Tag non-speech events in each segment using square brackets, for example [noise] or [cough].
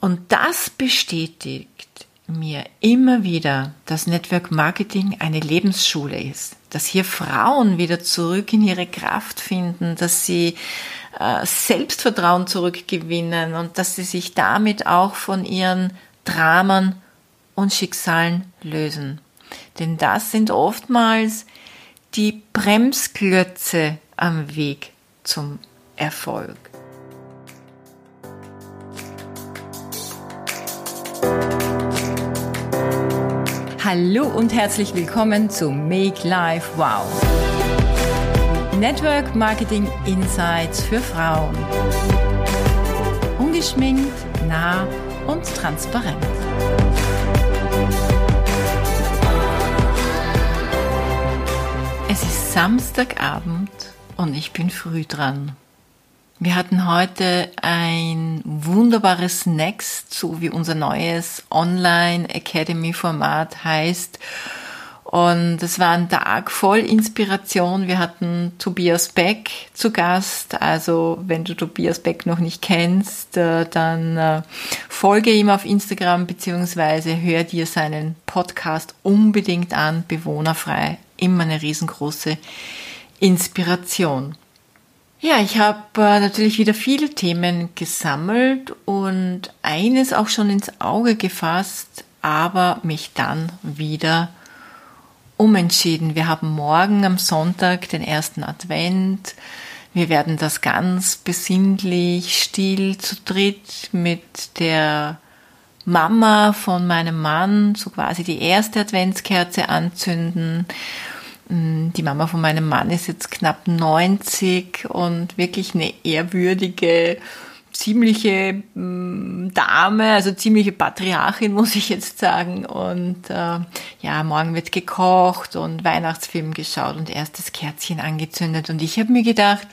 Und das bestätigt mir immer wieder, dass Network Marketing eine Lebensschule ist, dass hier Frauen wieder zurück in ihre Kraft finden, dass sie äh, Selbstvertrauen zurückgewinnen und dass sie sich damit auch von ihren Dramen und Schicksalen lösen. Denn das sind oftmals die Bremsklötze am Weg zum Erfolg. Hallo und herzlich willkommen zu Make Life Wow. Network Marketing Insights für Frauen. Ungeschminkt, nah und transparent. Es ist Samstagabend und ich bin früh dran. Wir hatten heute ein wunderbares Next, so wie unser neues Online Academy Format heißt. Und es war ein Tag voll Inspiration. Wir hatten Tobias Beck zu Gast. Also wenn du Tobias Beck noch nicht kennst, äh, dann äh, folge ihm auf Instagram beziehungsweise hör dir seinen Podcast unbedingt an. Bewohnerfrei. Immer eine riesengroße Inspiration. Ja, ich habe äh, natürlich wieder viele Themen gesammelt und eines auch schon ins Auge gefasst, aber mich dann wieder umentschieden. Wir haben morgen am Sonntag den ersten Advent. Wir werden das ganz besinnlich, still zu dritt mit der Mama von meinem Mann so quasi die erste Adventskerze anzünden die Mama von meinem Mann ist jetzt knapp 90 und wirklich eine ehrwürdige, ziemliche mm, Dame, also ziemliche Patriarchin, [laughs] muss ich jetzt sagen. Und äh, ja, morgen wird gekocht und Weihnachtsfilm geschaut und erstes Kerzchen angezündet. Und ich habe mir gedacht,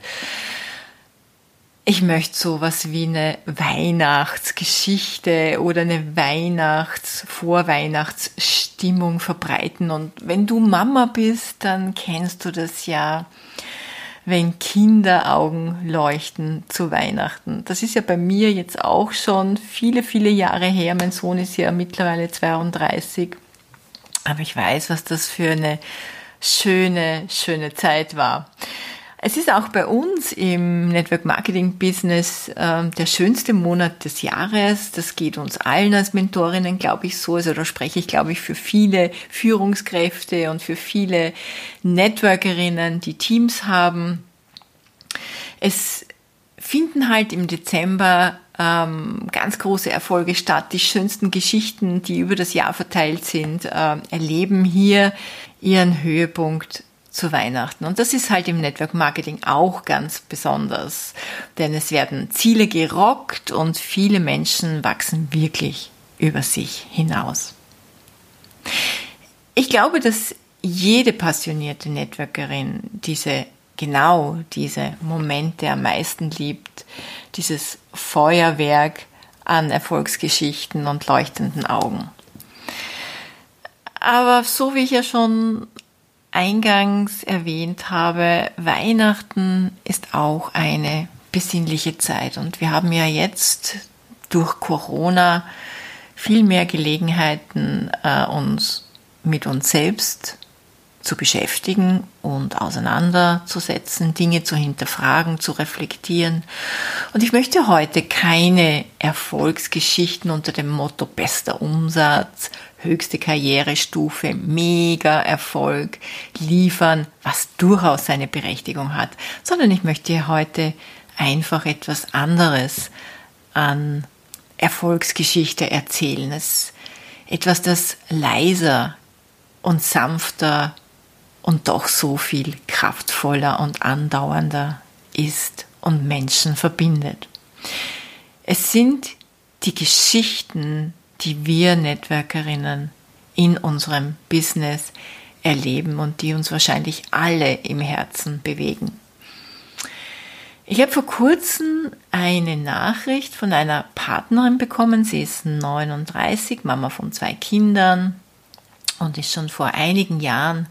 ich möchte sowas wie eine Weihnachtsgeschichte oder eine Weihnachts-, Vorweihnachtsstimmung verbreiten. Und wenn du Mama bist, dann kennst du das ja, wenn Kinderaugen leuchten zu Weihnachten. Das ist ja bei mir jetzt auch schon viele, viele Jahre her. Mein Sohn ist ja mittlerweile 32. Aber ich weiß, was das für eine schöne, schöne Zeit war. Es ist auch bei uns im Network Marketing Business äh, der schönste Monat des Jahres. Das geht uns allen als Mentorinnen, glaube ich, so. Also da spreche ich, glaube ich, für viele Führungskräfte und für viele Networkerinnen, die Teams haben. Es finden halt im Dezember ähm, ganz große Erfolge statt. Die schönsten Geschichten, die über das Jahr verteilt sind, äh, erleben hier ihren Höhepunkt zu Weihnachten. Und das ist halt im Network Marketing auch ganz besonders, denn es werden Ziele gerockt und viele Menschen wachsen wirklich über sich hinaus. Ich glaube, dass jede passionierte Networkerin diese genau diese Momente am meisten liebt, dieses Feuerwerk an Erfolgsgeschichten und leuchtenden Augen. Aber so wie ich ja schon eingangs erwähnt habe, Weihnachten ist auch eine besinnliche Zeit. Und wir haben ja jetzt durch Corona viel mehr Gelegenheiten, äh, uns mit uns selbst zu beschäftigen und auseinanderzusetzen, Dinge zu hinterfragen, zu reflektieren. Und ich möchte heute keine Erfolgsgeschichten unter dem Motto bester Umsatz, höchste Karrierestufe, mega Erfolg liefern, was durchaus seine Berechtigung hat, sondern ich möchte heute einfach etwas anderes an Erfolgsgeschichte erzählen. Es etwas, das leiser und sanfter und doch so viel kraftvoller und andauernder ist und Menschen verbindet. Es sind die Geschichten die wir Networkerinnen in unserem Business erleben und die uns wahrscheinlich alle im Herzen bewegen. Ich habe vor kurzem eine Nachricht von einer Partnerin bekommen. Sie ist 39, Mama von zwei Kindern und ist schon vor einigen Jahren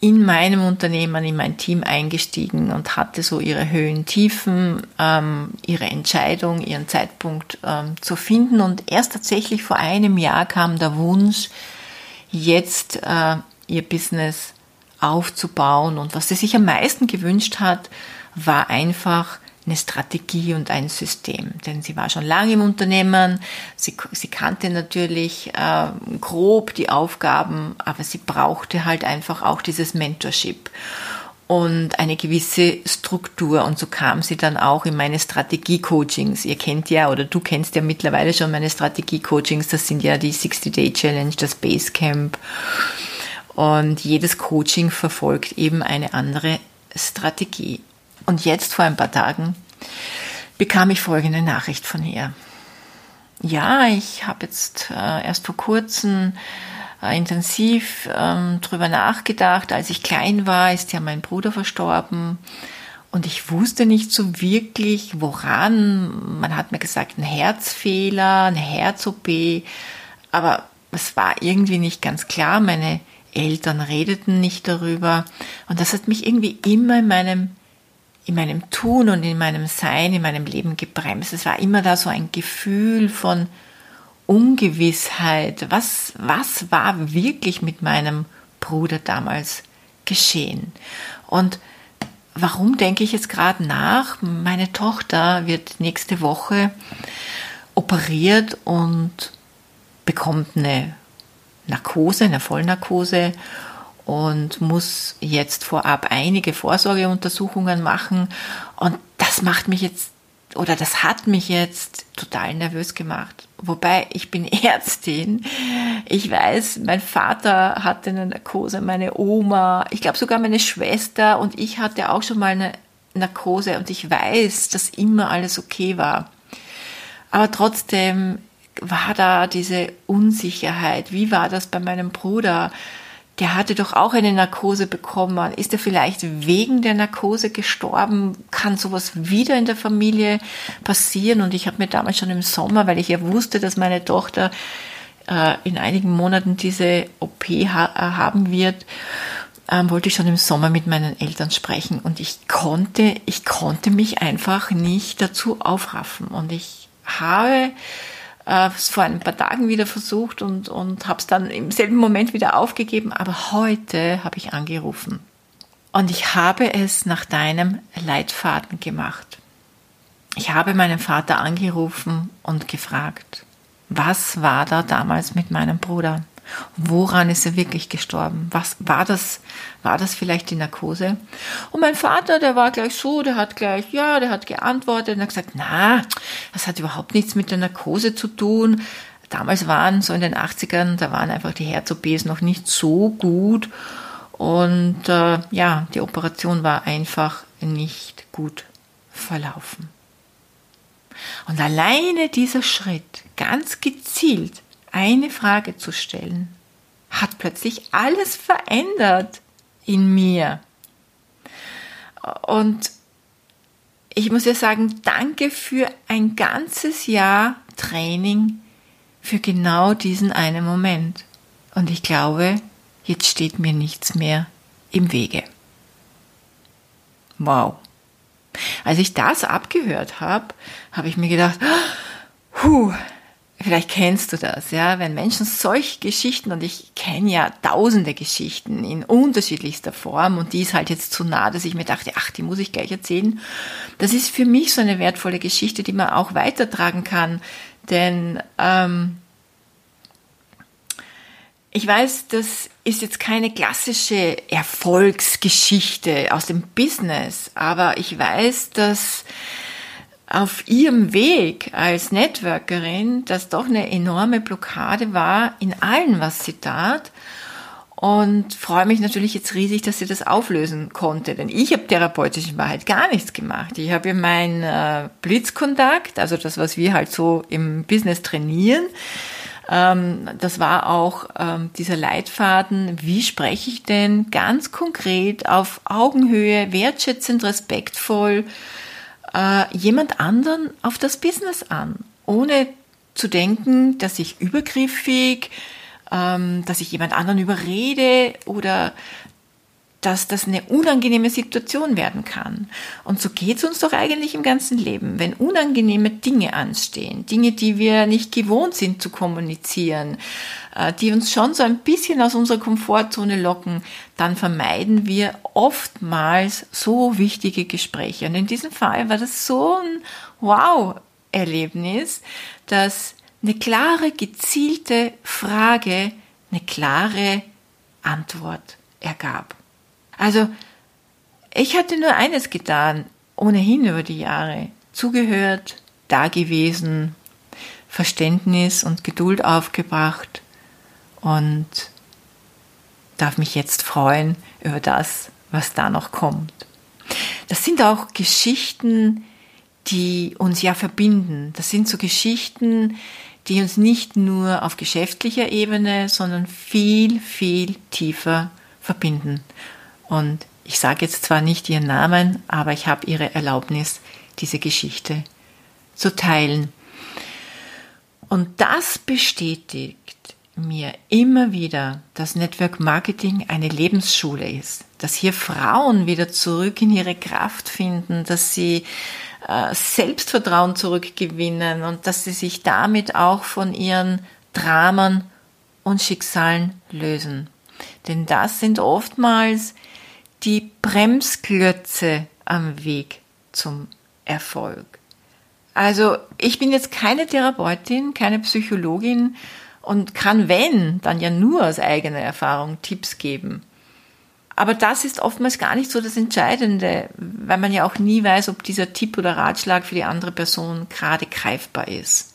in meinem Unternehmen, in mein Team eingestiegen und hatte so ihre Höhen, Tiefen, ähm, ihre Entscheidung, ihren Zeitpunkt ähm, zu finden. Und erst tatsächlich vor einem Jahr kam der Wunsch, jetzt äh, ihr Business aufzubauen. Und was sie sich am meisten gewünscht hat, war einfach eine Strategie und ein System. Denn sie war schon lange im Unternehmen, sie, sie kannte natürlich äh, grob die Aufgaben, aber sie brauchte halt einfach auch dieses Mentorship und eine gewisse Struktur. Und so kam sie dann auch in meine Strategie-Coachings. Ihr kennt ja oder du kennst ja mittlerweile schon meine Strategie-Coachings. Das sind ja die 60-Day-Challenge, das Basecamp. Und jedes Coaching verfolgt eben eine andere Strategie. Und jetzt vor ein paar Tagen bekam ich folgende Nachricht von ihr. Ja, ich habe jetzt äh, erst vor kurzem äh, intensiv ähm, drüber nachgedacht. Als ich klein war, ist ja mein Bruder verstorben. Und ich wusste nicht so wirklich, woran. Man hat mir gesagt, ein Herzfehler, eine Herz-OP. Aber es war irgendwie nicht ganz klar. Meine Eltern redeten nicht darüber. Und das hat mich irgendwie immer in meinem in meinem Tun und in meinem Sein, in meinem Leben gebremst. Es war immer da so ein Gefühl von Ungewissheit. Was, was war wirklich mit meinem Bruder damals geschehen? Und warum denke ich jetzt gerade nach? Meine Tochter wird nächste Woche operiert und bekommt eine Narkose, eine Vollnarkose und muss jetzt vorab einige Vorsorgeuntersuchungen machen. Und das macht mich jetzt oder das hat mich jetzt total nervös gemacht. Wobei ich bin [laughs] Ärztin. Ich weiß, mein Vater hatte eine Narkose, meine Oma, ich glaube sogar meine Schwester und ich hatte auch schon mal eine Narkose und ich weiß, dass immer alles okay war. Aber trotzdem war da diese Unsicherheit. Wie war das bei meinem Bruder? Der hatte doch auch eine Narkose bekommen. Ist er vielleicht wegen der Narkose gestorben? Kann sowas wieder in der Familie passieren? Und ich habe mir damals schon im Sommer, weil ich ja wusste, dass meine Tochter äh, in einigen Monaten diese OP ha äh, haben wird, ähm, wollte ich schon im Sommer mit meinen Eltern sprechen. Und ich konnte, ich konnte mich einfach nicht dazu aufraffen. Und ich habe äh, vor ein paar Tagen wieder versucht und, und habe es dann im selben Moment wieder aufgegeben. Aber heute habe ich angerufen. Und ich habe es nach deinem Leitfaden gemacht. Ich habe meinen Vater angerufen und gefragt, was war da damals mit meinem Bruder? Woran ist er wirklich gestorben? Was war das? War das vielleicht die Narkose? Und mein Vater, der war gleich so, der hat gleich, ja, der hat geantwortet und hat gesagt, na, das hat überhaupt nichts mit der Narkose zu tun. Damals waren so in den 80ern, da waren einfach die Herz-OPs noch nicht so gut. Und äh, ja, die Operation war einfach nicht gut verlaufen. Und alleine dieser Schritt, ganz gezielt, eine Frage zu stellen, hat plötzlich alles verändert in mir. Und ich muss ja sagen, danke für ein ganzes Jahr Training für genau diesen einen Moment. Und ich glaube, jetzt steht mir nichts mehr im Wege. Wow. Als ich das abgehört habe, habe ich mir gedacht, [gasps] puh, Vielleicht kennst du das, ja, wenn Menschen solche Geschichten, und ich kenne ja tausende Geschichten in unterschiedlichster Form, und die ist halt jetzt zu nah, dass ich mir dachte, ach, die muss ich gleich erzählen. Das ist für mich so eine wertvolle Geschichte, die man auch weitertragen kann, denn ähm, ich weiß, das ist jetzt keine klassische Erfolgsgeschichte aus dem Business, aber ich weiß, dass auf ihrem Weg als Networkerin das doch eine enorme Blockade war in allem, was sie tat. Und freue mich natürlich jetzt riesig, dass sie das auflösen konnte. Denn ich habe therapeutisch in Wahrheit gar nichts gemacht. Ich habe ihr meinen äh, Blitzkontakt, also das, was wir halt so im Business trainieren, ähm, das war auch ähm, dieser Leitfaden, wie spreche ich denn ganz konkret auf Augenhöhe, wertschätzend, respektvoll, äh, jemand anderen auf das Business an, ohne zu denken, dass ich übergriffig, ähm, dass ich jemand anderen überrede oder dass das eine unangenehme Situation werden kann. Und so geht es uns doch eigentlich im ganzen Leben. Wenn unangenehme Dinge anstehen, Dinge, die wir nicht gewohnt sind zu kommunizieren, die uns schon so ein bisschen aus unserer Komfortzone locken, dann vermeiden wir oftmals so wichtige Gespräche. Und in diesem Fall war das so ein Wow-Erlebnis, dass eine klare, gezielte Frage eine klare Antwort ergab. Also, ich hatte nur eines getan, ohnehin über die Jahre, zugehört, dagewesen, Verständnis und Geduld aufgebracht und darf mich jetzt freuen über das, was da noch kommt. Das sind auch Geschichten, die uns ja verbinden. Das sind so Geschichten, die uns nicht nur auf geschäftlicher Ebene, sondern viel, viel tiefer verbinden. Und ich sage jetzt zwar nicht ihren Namen, aber ich habe ihre Erlaubnis, diese Geschichte zu teilen. Und das bestätigt mir immer wieder, dass Network Marketing eine Lebensschule ist, dass hier Frauen wieder zurück in ihre Kraft finden, dass sie äh, Selbstvertrauen zurückgewinnen und dass sie sich damit auch von ihren Dramen und Schicksalen lösen. Denn das sind oftmals die Bremsklötze am Weg zum Erfolg. Also ich bin jetzt keine Therapeutin, keine Psychologin und kann, wenn, dann ja nur aus eigener Erfahrung Tipps geben. Aber das ist oftmals gar nicht so das Entscheidende, weil man ja auch nie weiß, ob dieser Tipp oder Ratschlag für die andere Person gerade greifbar ist.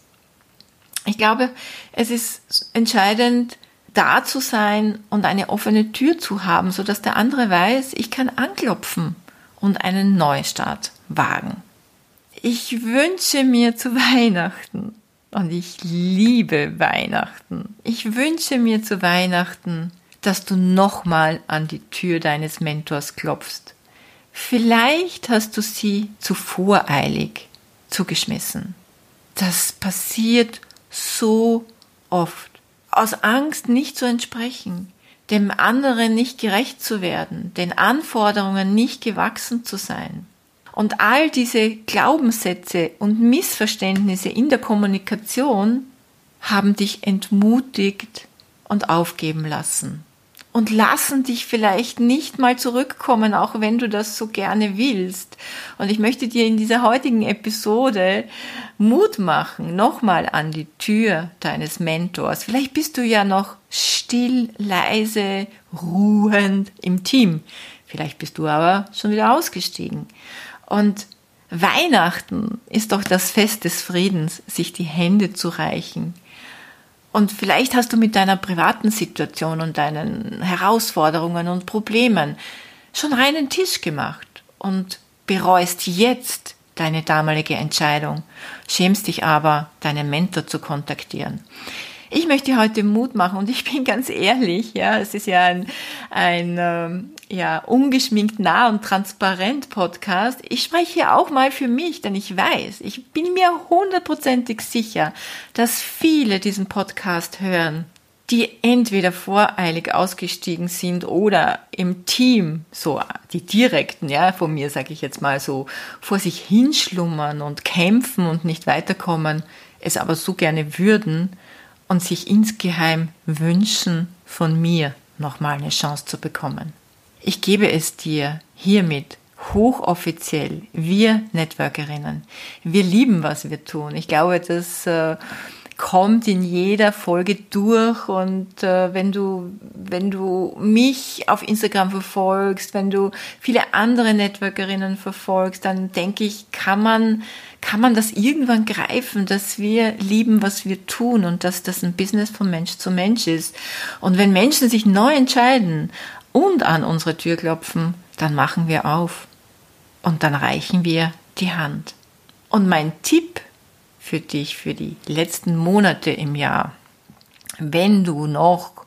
Ich glaube, es ist entscheidend, da zu sein und eine offene Tür zu haben, so dass der andere weiß, ich kann anklopfen und einen Neustart wagen. Ich wünsche mir zu [laughs] Weihnachten und ich liebe Weihnachten. Ich wünsche mir zu Weihnachten dass du nochmal an die Tür deines Mentors klopfst. Vielleicht hast du sie zu voreilig zugeschmissen. Das passiert so oft. Aus Angst nicht zu entsprechen, dem anderen nicht gerecht zu werden, den Anforderungen nicht gewachsen zu sein. Und all diese Glaubenssätze und Missverständnisse in der Kommunikation haben dich entmutigt und aufgeben lassen und lassen dich vielleicht nicht mal zurückkommen, auch wenn du das so gerne willst. Und ich möchte dir in dieser heutigen Episode Mut machen, nochmal an die Tür deines Mentors. Vielleicht bist du ja noch still, leise, ruhend im Team. Vielleicht bist du aber schon wieder ausgestiegen. Und Weihnachten ist doch das Fest des Friedens, sich die Hände zu reichen und vielleicht hast du mit deiner privaten Situation und deinen Herausforderungen und Problemen schon reinen Tisch gemacht und bereust jetzt deine damalige Entscheidung, schämst dich aber, deinen Mentor zu kontaktieren. Ich möchte heute Mut machen und ich bin ganz ehrlich, ja, es ist ja ein, ein ähm, ja, ungeschminkt nah und transparent Podcast. Ich spreche hier auch mal für mich, denn ich weiß, ich bin mir hundertprozentig sicher, dass viele diesen Podcast hören, die entweder voreilig ausgestiegen sind oder im Team, so die direkten, ja, von mir sage ich jetzt mal so, vor sich hinschlummern und kämpfen und nicht weiterkommen, es aber so gerne würden, und sich insgeheim wünschen, von mir nochmal eine Chance zu bekommen. Ich gebe es dir hiermit hochoffiziell, wir Networkerinnen. Wir lieben, was wir tun. Ich glaube, das äh, kommt in jeder Folge durch und äh, wenn du wenn du mich auf Instagram verfolgst, wenn du viele andere Networkerinnen verfolgst, dann denke ich, kann man kann man das irgendwann greifen, dass wir lieben, was wir tun und dass das ein Business von Mensch zu Mensch ist. Und wenn Menschen sich neu entscheiden und an unsere Tür klopfen, dann machen wir auf und dann reichen wir die Hand. Und mein Tipp für dich für die letzten Monate im Jahr, wenn du noch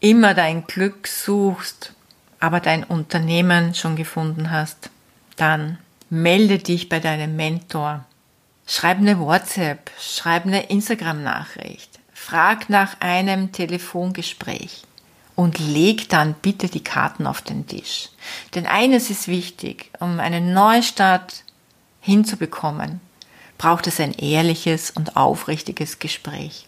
immer dein Glück suchst, aber dein Unternehmen schon gefunden hast, dann melde dich bei deinem Mentor. Schreib eine WhatsApp, schreib eine Instagram-Nachricht, frag nach einem Telefongespräch und leg dann bitte die Karten auf den Tisch. Denn eines ist wichtig, um einen Neustart hinzubekommen, braucht es ein ehrliches und aufrichtiges Gespräch.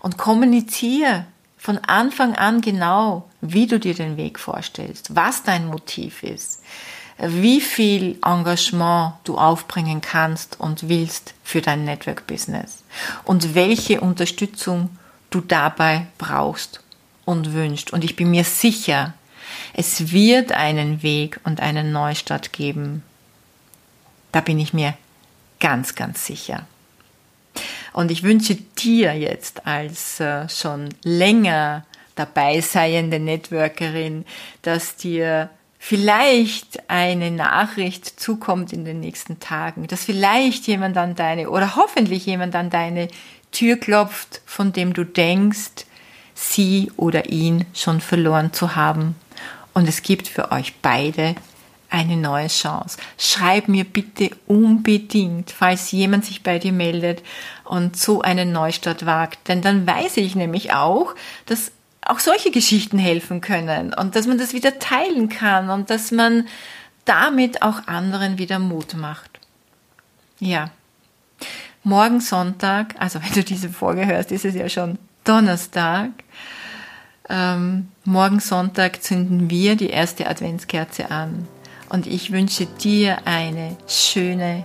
Und kommuniziere von Anfang an genau, wie du dir den Weg vorstellst, was dein Motiv ist, wie viel Engagement du aufbringen kannst und willst für dein Network Business und welche Unterstützung du dabei brauchst und wünscht. Und ich bin mir sicher, es wird einen Weg und einen Neustart geben. Da bin ich mir ganz, ganz sicher. Und ich wünsche dir jetzt als äh, schon länger dabei seiende Networkerin, dass dir vielleicht eine Nachricht zukommt in den nächsten Tagen, dass vielleicht jemand an deine oder hoffentlich jemand an deine Tür klopft, von dem du denkst, sie oder ihn schon verloren zu haben. Und es gibt für euch beide eine neue Chance. Schreib mir bitte unbedingt, falls jemand sich bei dir meldet und so einen Neustart wagt. Denn dann weiß ich nämlich auch, dass auch solche Geschichten helfen können und dass man das wieder teilen kann und dass man damit auch anderen wieder Mut macht. Ja. Morgen Sonntag, also wenn du diese Folge hörst, ist es ja schon Donnerstag. Ähm, morgen Sonntag zünden wir die erste Adventskerze an. Und ich wünsche dir eine schöne,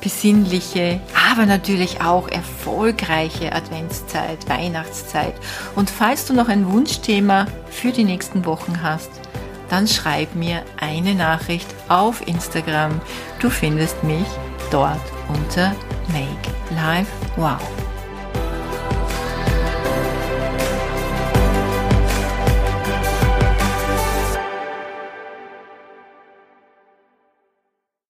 besinnliche, aber natürlich auch erfolgreiche Adventszeit, Weihnachtszeit. Und falls du noch ein Wunschthema für die nächsten Wochen hast, dann schreib mir eine Nachricht auf Instagram. Du findest mich dort unter Make Life Wow.